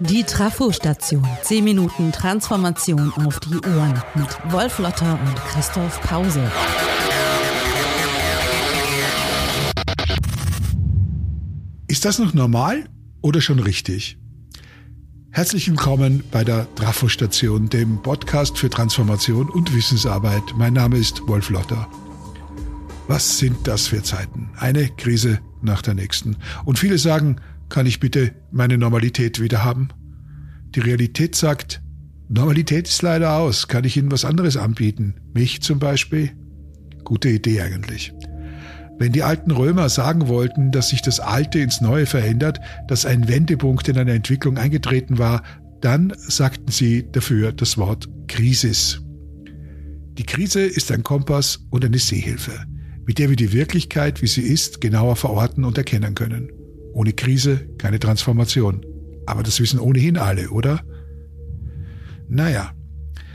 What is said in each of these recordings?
Die Trafo-Station. 10 Minuten Transformation auf die Ohren mit Wolf Lotter und Christoph Pause. Ist das noch normal oder schon richtig? Herzlich willkommen bei der Trafo-Station, dem Podcast für Transformation und Wissensarbeit. Mein Name ist Wolf Lotter. Was sind das für Zeiten? Eine Krise nach der nächsten. Und viele sagen, kann ich bitte meine Normalität wieder haben? Die Realität sagt, Normalität ist leider aus. Kann ich Ihnen was anderes anbieten? Mich zum Beispiel? Gute Idee eigentlich. Wenn die alten Römer sagen wollten, dass sich das Alte ins Neue verändert, dass ein Wendepunkt in einer Entwicklung eingetreten war, dann sagten sie dafür das Wort Krisis. Die Krise ist ein Kompass und eine Seehilfe, mit der wir die Wirklichkeit, wie sie ist, genauer verorten und erkennen können. Ohne Krise keine Transformation. Aber das wissen ohnehin alle, oder? Naja,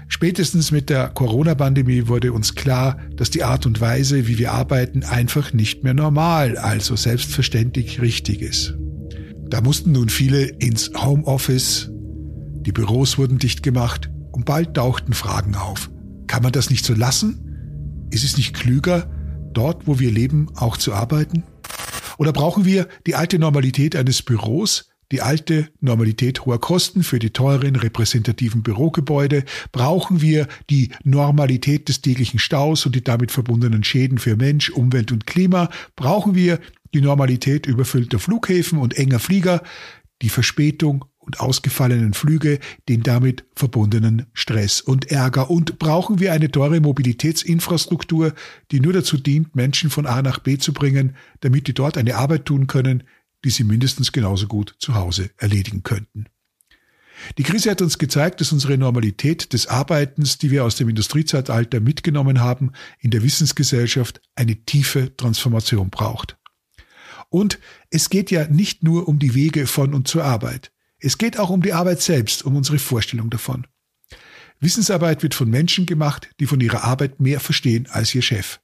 spätestens mit der Corona-Pandemie wurde uns klar, dass die Art und Weise, wie wir arbeiten, einfach nicht mehr normal, also selbstverständlich richtig ist. Da mussten nun viele ins Homeoffice, die Büros wurden dicht gemacht und bald tauchten Fragen auf. Kann man das nicht so lassen? Ist es nicht klüger, dort, wo wir leben, auch zu arbeiten? Oder brauchen wir die alte Normalität eines Büros, die alte Normalität hoher Kosten für die teuren repräsentativen Bürogebäude? Brauchen wir die Normalität des täglichen Staus und die damit verbundenen Schäden für Mensch, Umwelt und Klima? Brauchen wir die Normalität überfüllter Flughäfen und enger Flieger, die Verspätung und ausgefallenen Flüge, den damit verbundenen Stress und Ärger. Und brauchen wir eine teure Mobilitätsinfrastruktur, die nur dazu dient, Menschen von A nach B zu bringen, damit die dort eine Arbeit tun können, die sie mindestens genauso gut zu Hause erledigen könnten. Die Krise hat uns gezeigt, dass unsere Normalität des Arbeitens, die wir aus dem Industriezeitalter mitgenommen haben, in der Wissensgesellschaft eine tiefe Transformation braucht. Und es geht ja nicht nur um die Wege von und zur Arbeit. Es geht auch um die Arbeit selbst, um unsere Vorstellung davon. Wissensarbeit wird von Menschen gemacht, die von ihrer Arbeit mehr verstehen als ihr Chef.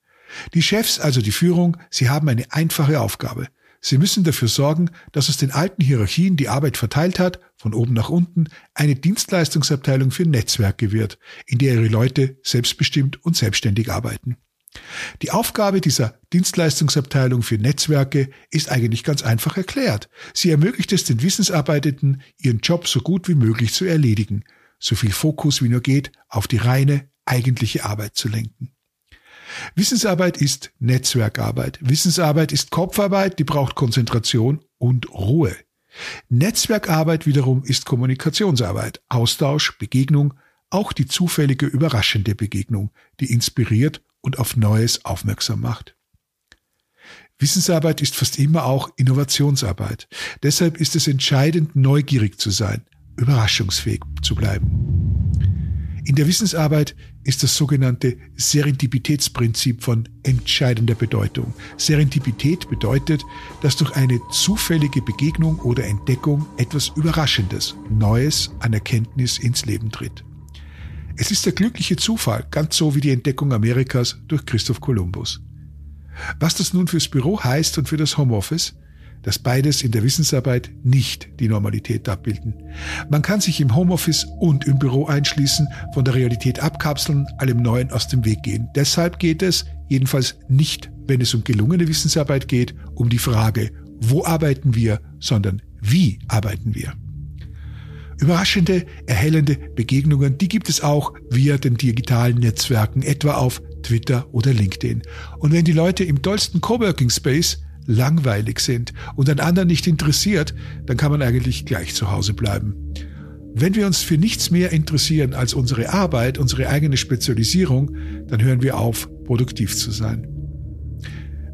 Die Chefs, also die Führung, sie haben eine einfache Aufgabe. Sie müssen dafür sorgen, dass aus den alten Hierarchien die Arbeit verteilt hat, von oben nach unten, eine Dienstleistungsabteilung für Netzwerke wird, in der ihre Leute selbstbestimmt und selbstständig arbeiten. Die Aufgabe dieser Dienstleistungsabteilung für Netzwerke ist eigentlich ganz einfach erklärt. Sie ermöglicht es den Wissensarbeitenden, ihren Job so gut wie möglich zu erledigen, so viel Fokus wie nur geht auf die reine, eigentliche Arbeit zu lenken. Wissensarbeit ist Netzwerkarbeit. Wissensarbeit ist Kopfarbeit, die braucht Konzentration und Ruhe. Netzwerkarbeit wiederum ist Kommunikationsarbeit, Austausch, Begegnung, auch die zufällige, überraschende Begegnung, die inspiriert und auf Neues aufmerksam macht. Wissensarbeit ist fast immer auch Innovationsarbeit. Deshalb ist es entscheidend, neugierig zu sein, überraschungsfähig zu bleiben. In der Wissensarbeit ist das sogenannte Serendipitätsprinzip von entscheidender Bedeutung. Serendipität bedeutet, dass durch eine zufällige Begegnung oder Entdeckung etwas Überraschendes, Neues an Erkenntnis ins Leben tritt. Es ist der glückliche Zufall, ganz so wie die Entdeckung Amerikas durch Christoph Kolumbus. Was das nun fürs Büro heißt und für das Homeoffice, dass beides in der Wissensarbeit nicht die Normalität abbilden. Man kann sich im Homeoffice und im Büro einschließen, von der Realität abkapseln, allem Neuen aus dem Weg gehen. Deshalb geht es, jedenfalls nicht, wenn es um gelungene Wissensarbeit geht, um die Frage, wo arbeiten wir, sondern wie arbeiten wir. Überraschende, erhellende Begegnungen, die gibt es auch via den digitalen Netzwerken, etwa auf Twitter oder LinkedIn. Und wenn die Leute im tollsten Coworking Space langweilig sind und an anderen nicht interessiert, dann kann man eigentlich gleich zu Hause bleiben. Wenn wir uns für nichts mehr interessieren als unsere Arbeit, unsere eigene Spezialisierung, dann hören wir auf, produktiv zu sein.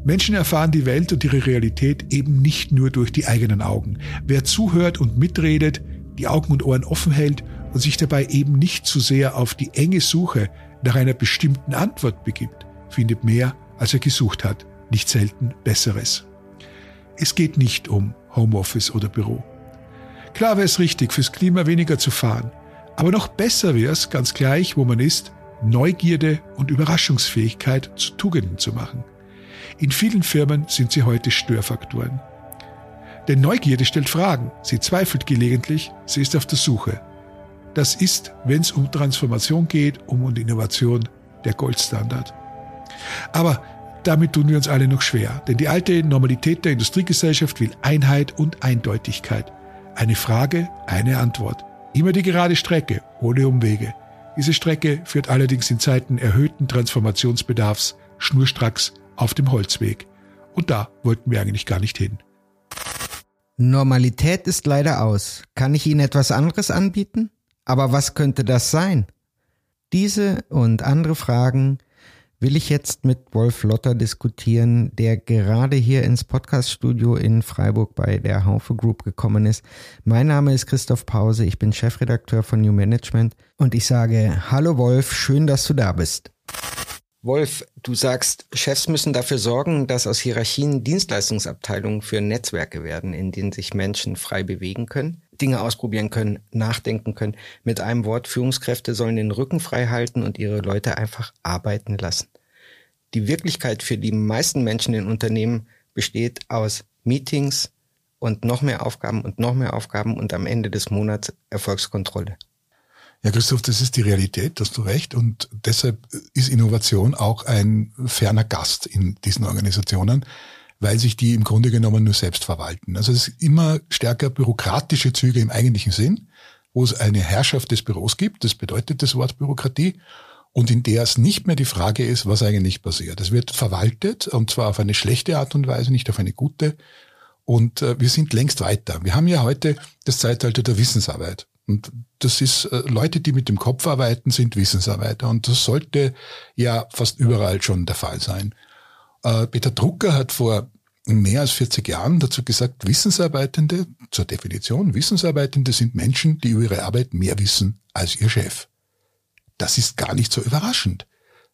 Menschen erfahren die Welt und ihre Realität eben nicht nur durch die eigenen Augen. Wer zuhört und mitredet, die Augen und Ohren offen hält und sich dabei eben nicht zu sehr auf die enge Suche nach einer bestimmten Antwort begibt, findet mehr, als er gesucht hat, nicht selten Besseres. Es geht nicht um Homeoffice oder Büro. Klar wäre es richtig, fürs Klima weniger zu fahren, aber noch besser wäre es, ganz gleich, wo man ist, Neugierde und Überraschungsfähigkeit zu Tugenden zu machen. In vielen Firmen sind sie heute Störfaktoren. Denn Neugierde stellt Fragen, sie zweifelt gelegentlich, sie ist auf der Suche. Das ist, wenn es um Transformation geht, um Innovation, der Goldstandard. Aber damit tun wir uns alle noch schwer, denn die alte Normalität der Industriegesellschaft will Einheit und Eindeutigkeit. Eine Frage, eine Antwort. Immer die gerade Strecke, ohne Umwege. Diese Strecke führt allerdings in Zeiten erhöhten Transformationsbedarfs schnurstracks auf dem Holzweg. Und da wollten wir eigentlich gar nicht hin. Normalität ist leider aus. Kann ich Ihnen etwas anderes anbieten? Aber was könnte das sein? Diese und andere Fragen will ich jetzt mit Wolf Lotter diskutieren, der gerade hier ins Podcaststudio in Freiburg bei der Haufe Group gekommen ist. Mein Name ist Christoph Pause, ich bin Chefredakteur von New Management und ich sage Hallo Wolf, schön, dass du da bist. Wolf, du sagst, Chefs müssen dafür sorgen, dass aus Hierarchien Dienstleistungsabteilungen für Netzwerke werden, in denen sich Menschen frei bewegen können, Dinge ausprobieren können, nachdenken können. Mit einem Wort, Führungskräfte sollen den Rücken frei halten und ihre Leute einfach arbeiten lassen. Die Wirklichkeit für die meisten Menschen in Unternehmen besteht aus Meetings und noch mehr Aufgaben und noch mehr Aufgaben und am Ende des Monats Erfolgskontrolle. Ja, Christoph, das ist die Realität, hast du recht. Und deshalb ist Innovation auch ein ferner Gast in diesen Organisationen, weil sich die im Grunde genommen nur selbst verwalten. Also es ist immer stärker bürokratische Züge im eigentlichen Sinn, wo es eine Herrschaft des Büros gibt. Das bedeutet das Wort Bürokratie. Und in der es nicht mehr die Frage ist, was eigentlich passiert. Es wird verwaltet und zwar auf eine schlechte Art und Weise, nicht auf eine gute. Und äh, wir sind längst weiter. Wir haben ja heute das Zeitalter der Wissensarbeit. Und das ist, äh, Leute, die mit dem Kopf arbeiten, sind Wissensarbeiter. Und das sollte ja fast überall schon der Fall sein. Äh, Peter Drucker hat vor mehr als 40 Jahren dazu gesagt, Wissensarbeitende, zur Definition, Wissensarbeitende sind Menschen, die über ihre Arbeit mehr wissen als ihr Chef. Das ist gar nicht so überraschend,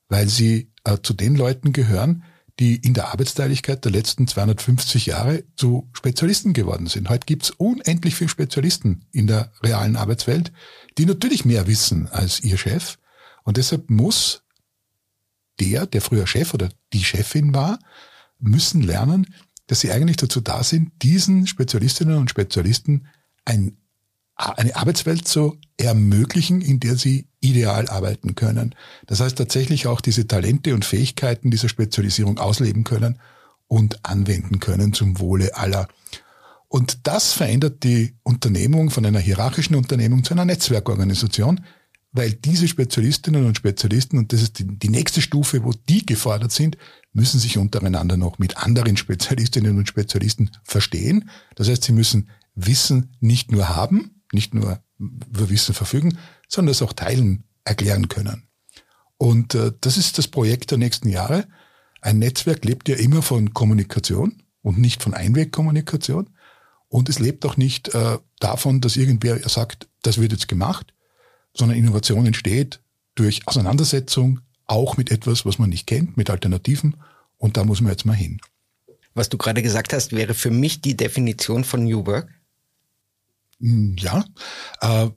weil sie äh, zu den Leuten gehören, die in der Arbeitsteiligkeit der letzten 250 Jahre zu Spezialisten geworden sind. Heute gibt's unendlich viele Spezialisten in der realen Arbeitswelt, die natürlich mehr wissen als ihr Chef. Und deshalb muss der, der früher Chef oder die Chefin war, müssen lernen, dass sie eigentlich dazu da sind, diesen Spezialistinnen und Spezialisten ein, eine Arbeitswelt zu ermöglichen, in der sie ideal arbeiten können. Das heißt tatsächlich auch diese Talente und Fähigkeiten dieser Spezialisierung ausleben können und anwenden können zum Wohle aller. Und das verändert die Unternehmung von einer hierarchischen Unternehmung zu einer Netzwerkorganisation, weil diese Spezialistinnen und Spezialisten, und das ist die, die nächste Stufe, wo die gefordert sind, müssen sich untereinander noch mit anderen Spezialistinnen und Spezialisten verstehen. Das heißt, sie müssen Wissen nicht nur haben, nicht nur über Wissen verfügen, sondern es auch teilen, erklären können. Und äh, das ist das Projekt der nächsten Jahre. Ein Netzwerk lebt ja immer von Kommunikation und nicht von Einwegkommunikation. Und es lebt auch nicht äh, davon, dass irgendwer sagt, das wird jetzt gemacht, sondern Innovation entsteht durch Auseinandersetzung, auch mit etwas, was man nicht kennt, mit Alternativen. Und da muss man jetzt mal hin. Was du gerade gesagt hast, wäre für mich die Definition von New Work. Hm, ja, äh,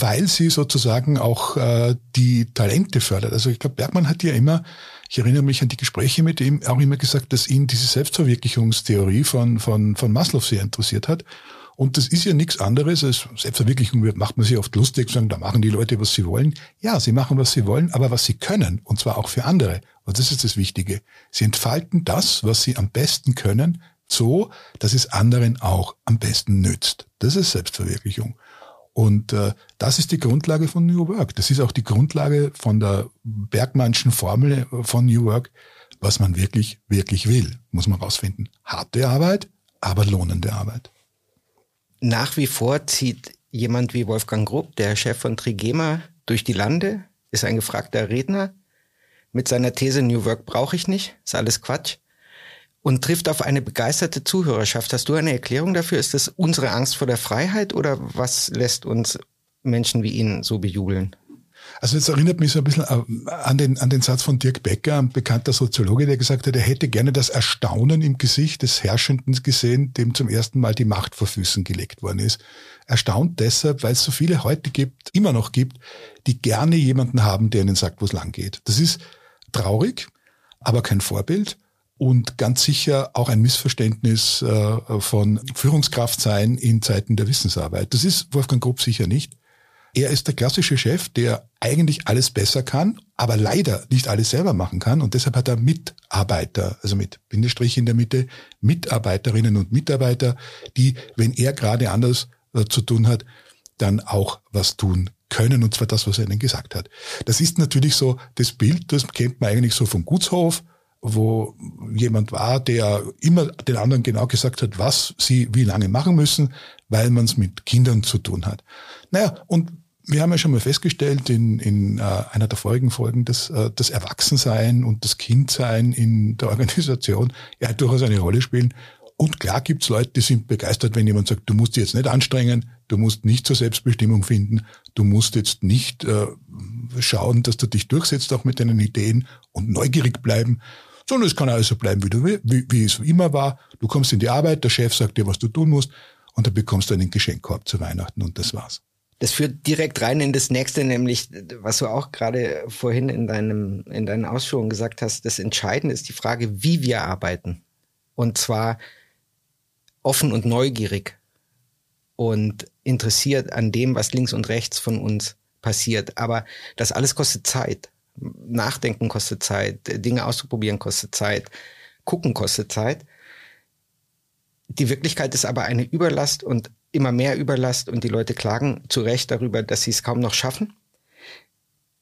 weil sie sozusagen auch äh, die Talente fördert. Also ich glaube, Bergmann hat ja immer, ich erinnere mich an die Gespräche mit ihm, auch immer gesagt, dass ihn diese Selbstverwirklichungstheorie von, von, von Maslow sehr interessiert hat. Und das ist ja nichts anderes als Selbstverwirklichung macht man sich oft lustig, sagen, da machen die Leute, was sie wollen. Ja, sie machen, was sie wollen, aber was sie können, und zwar auch für andere. Und das ist das Wichtige. Sie entfalten das, was sie am besten können, so, dass es anderen auch am besten nützt. Das ist Selbstverwirklichung. Und äh, das ist die Grundlage von New Work. Das ist auch die Grundlage von der Bergmannschen Formel von New Work, was man wirklich, wirklich will, muss man rausfinden. Harte Arbeit, aber lohnende Arbeit. Nach wie vor zieht jemand wie Wolfgang Grupp, der Chef von Trigema, durch die Lande, ist ein gefragter Redner mit seiner These New Work brauche ich nicht, ist alles Quatsch und trifft auf eine begeisterte Zuhörerschaft. Hast du eine Erklärung dafür? Ist das unsere Angst vor der Freiheit oder was lässt uns Menschen wie ihn so bejubeln? Also es erinnert mich so ein bisschen an den, an den Satz von Dirk Becker, ein bekannter Soziologe, der gesagt hat, er hätte gerne das Erstaunen im Gesicht des Herrschenden gesehen, dem zum ersten Mal die Macht vor Füßen gelegt worden ist. Erstaunt deshalb, weil es so viele heute gibt, immer noch gibt, die gerne jemanden haben, der ihnen sagt, wo es lang geht. Das ist traurig, aber kein Vorbild und ganz sicher auch ein Missverständnis äh, von Führungskraft sein in Zeiten der Wissensarbeit. Das ist Wolfgang Grupp sicher nicht. Er ist der klassische Chef, der eigentlich alles besser kann, aber leider nicht alles selber machen kann. Und deshalb hat er Mitarbeiter, also mit Bindestrich in der Mitte, Mitarbeiterinnen und Mitarbeiter, die, wenn er gerade anders äh, zu tun hat, dann auch was tun können, und zwar das, was er ihnen gesagt hat. Das ist natürlich so das Bild, das kennt man eigentlich so vom Gutshof, wo jemand war, der immer den anderen genau gesagt hat, was sie wie lange machen müssen, weil man es mit Kindern zu tun hat. Naja, und wir haben ja schon mal festgestellt in, in äh, einer der vorigen Folgen, dass äh, das Erwachsensein und das Kindsein in der Organisation ja durchaus eine Rolle spielen. Und klar gibt's Leute, die sind begeistert, wenn jemand sagt, du musst dich jetzt nicht anstrengen, du musst nicht zur Selbstbestimmung finden, du musst jetzt nicht äh, schauen, dass du dich durchsetzt auch mit deinen Ideen und neugierig bleiben, sondern es kann alles so bleiben, wie, du, wie, wie es immer war. Du kommst in die Arbeit, der Chef sagt dir, was du tun musst und dann bekommst du einen Geschenkkorb zu Weihnachten und das war's. Das führt direkt rein in das nächste, nämlich, was du auch gerade vorhin in deinem, in deinen Ausführungen gesagt hast. Das Entscheidende ist die Frage, wie wir arbeiten. Und zwar offen und neugierig und interessiert an dem, was links und rechts von uns passiert. Aber das alles kostet Zeit. Nachdenken kostet Zeit. Dinge auszuprobieren kostet Zeit. Gucken kostet Zeit. Die Wirklichkeit ist aber eine Überlast und immer mehr Überlast und die Leute klagen zu Recht darüber, dass sie es kaum noch schaffen.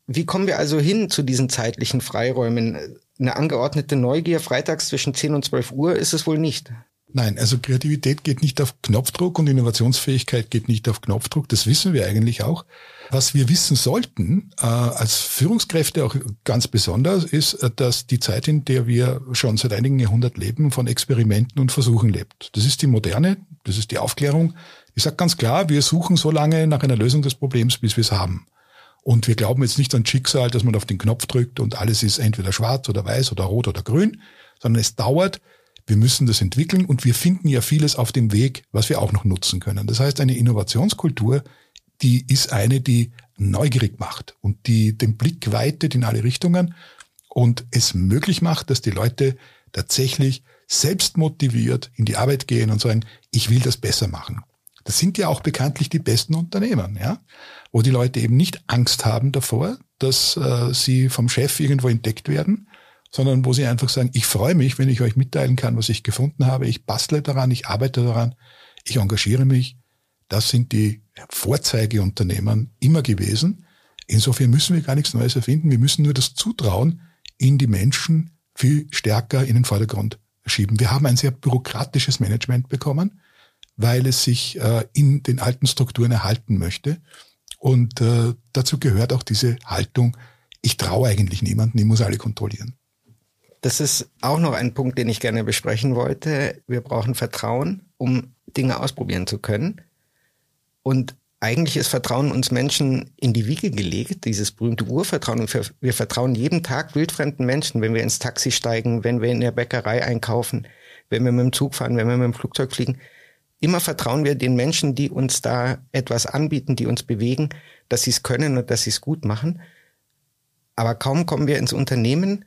Wie kommen wir also hin zu diesen zeitlichen Freiräumen? Eine angeordnete Neugier freitags zwischen 10 und 12 Uhr ist es wohl nicht. Nein, also Kreativität geht nicht auf Knopfdruck und Innovationsfähigkeit geht nicht auf Knopfdruck. Das wissen wir eigentlich auch. Was wir wissen sollten, äh, als Führungskräfte auch ganz besonders, ist, äh, dass die Zeit, in der wir schon seit einigen Jahrhunderten leben, von Experimenten und Versuchen lebt. Das ist die Moderne, das ist die Aufklärung, ich sage ganz klar, wir suchen so lange nach einer Lösung des Problems, bis wir es haben. Und wir glauben jetzt nicht an Schicksal, dass man auf den Knopf drückt und alles ist entweder schwarz oder weiß oder rot oder grün, sondern es dauert. Wir müssen das entwickeln und wir finden ja vieles auf dem Weg, was wir auch noch nutzen können. Das heißt, eine Innovationskultur, die ist eine, die neugierig macht und die den Blick weitet in alle Richtungen und es möglich macht, dass die Leute tatsächlich selbst motiviert in die Arbeit gehen und sagen, ich will das besser machen. Das sind ja auch bekanntlich die besten Unternehmen, ja, wo die Leute eben nicht Angst haben davor, dass äh, sie vom Chef irgendwo entdeckt werden, sondern wo sie einfach sagen, ich freue mich, wenn ich euch mitteilen kann, was ich gefunden habe, ich bastle daran, ich arbeite daran, ich engagiere mich. Das sind die Vorzeigeunternehmen immer gewesen. Insofern müssen wir gar nichts Neues erfinden. Wir müssen nur das Zutrauen in die Menschen viel stärker in den Vordergrund schieben. Wir haben ein sehr bürokratisches Management bekommen weil es sich äh, in den alten Strukturen erhalten möchte. Und äh, dazu gehört auch diese Haltung, ich traue eigentlich niemanden, ich muss alle kontrollieren. Das ist auch noch ein Punkt, den ich gerne besprechen wollte. Wir brauchen Vertrauen, um Dinge ausprobieren zu können. Und eigentlich ist Vertrauen uns Menschen in die Wiege gelegt, dieses berühmte Urvertrauen. Wir vertrauen jeden Tag wildfremden Menschen, wenn wir ins Taxi steigen, wenn wir in der Bäckerei einkaufen, wenn wir mit dem Zug fahren, wenn wir mit dem Flugzeug fliegen immer vertrauen wir den Menschen, die uns da etwas anbieten, die uns bewegen, dass sie es können und dass sie es gut machen. Aber kaum kommen wir ins Unternehmen,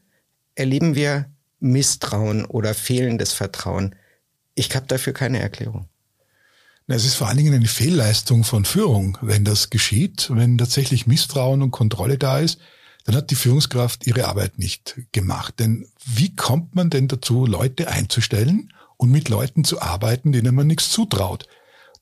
erleben wir Misstrauen oder fehlendes Vertrauen. Ich habe dafür keine Erklärung. Es ist vor allen Dingen eine Fehlleistung von Führung, wenn das geschieht, wenn tatsächlich Misstrauen und Kontrolle da ist, dann hat die Führungskraft ihre Arbeit nicht gemacht. Denn wie kommt man denn dazu, Leute einzustellen und mit Leuten zu arbeiten, denen man nichts zutraut.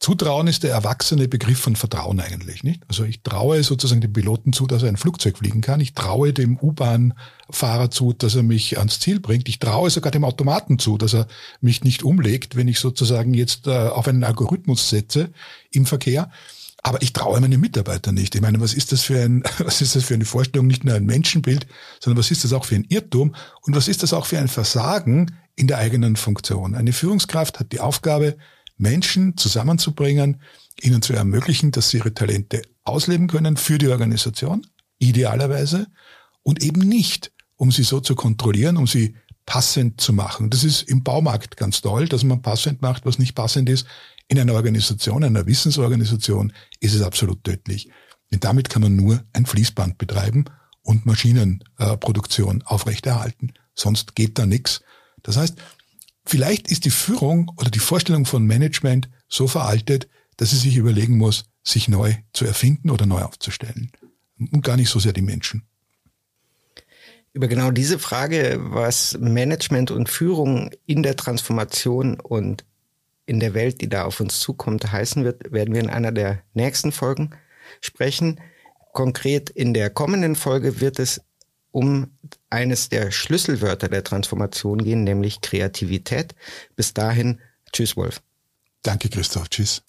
Zutrauen ist der erwachsene Begriff von Vertrauen eigentlich, nicht? Also ich traue sozusagen dem Piloten zu, dass er ein Flugzeug fliegen kann. Ich traue dem U-Bahn-Fahrer zu, dass er mich ans Ziel bringt. Ich traue sogar dem Automaten zu, dass er mich nicht umlegt, wenn ich sozusagen jetzt äh, auf einen Algorithmus setze im Verkehr. Aber ich traue meinen Mitarbeitern nicht. Ich meine, was ist das für ein, was ist das für eine Vorstellung? Nicht nur ein Menschenbild, sondern was ist das auch für ein Irrtum? Und was ist das auch für ein Versagen in der eigenen Funktion? Eine Führungskraft hat die Aufgabe, Menschen zusammenzubringen, ihnen zu ermöglichen, dass sie ihre Talente ausleben können für die Organisation, idealerweise, und eben nicht, um sie so zu kontrollieren, um sie passend zu machen. Das ist im Baumarkt ganz toll, dass man passend macht, was nicht passend ist. In einer Organisation, einer Wissensorganisation ist es absolut tödlich. Denn damit kann man nur ein Fließband betreiben und Maschinenproduktion aufrechterhalten. Sonst geht da nichts. Das heißt, vielleicht ist die Führung oder die Vorstellung von Management so veraltet, dass es sich überlegen muss, sich neu zu erfinden oder neu aufzustellen. Und gar nicht so sehr die Menschen. Über genau diese Frage, was Management und Führung in der Transformation und in der Welt, die da auf uns zukommt, heißen wird, werden wir in einer der nächsten Folgen sprechen. Konkret in der kommenden Folge wird es um eines der Schlüsselwörter der Transformation gehen, nämlich Kreativität. Bis dahin, tschüss Wolf. Danke Christoph, tschüss.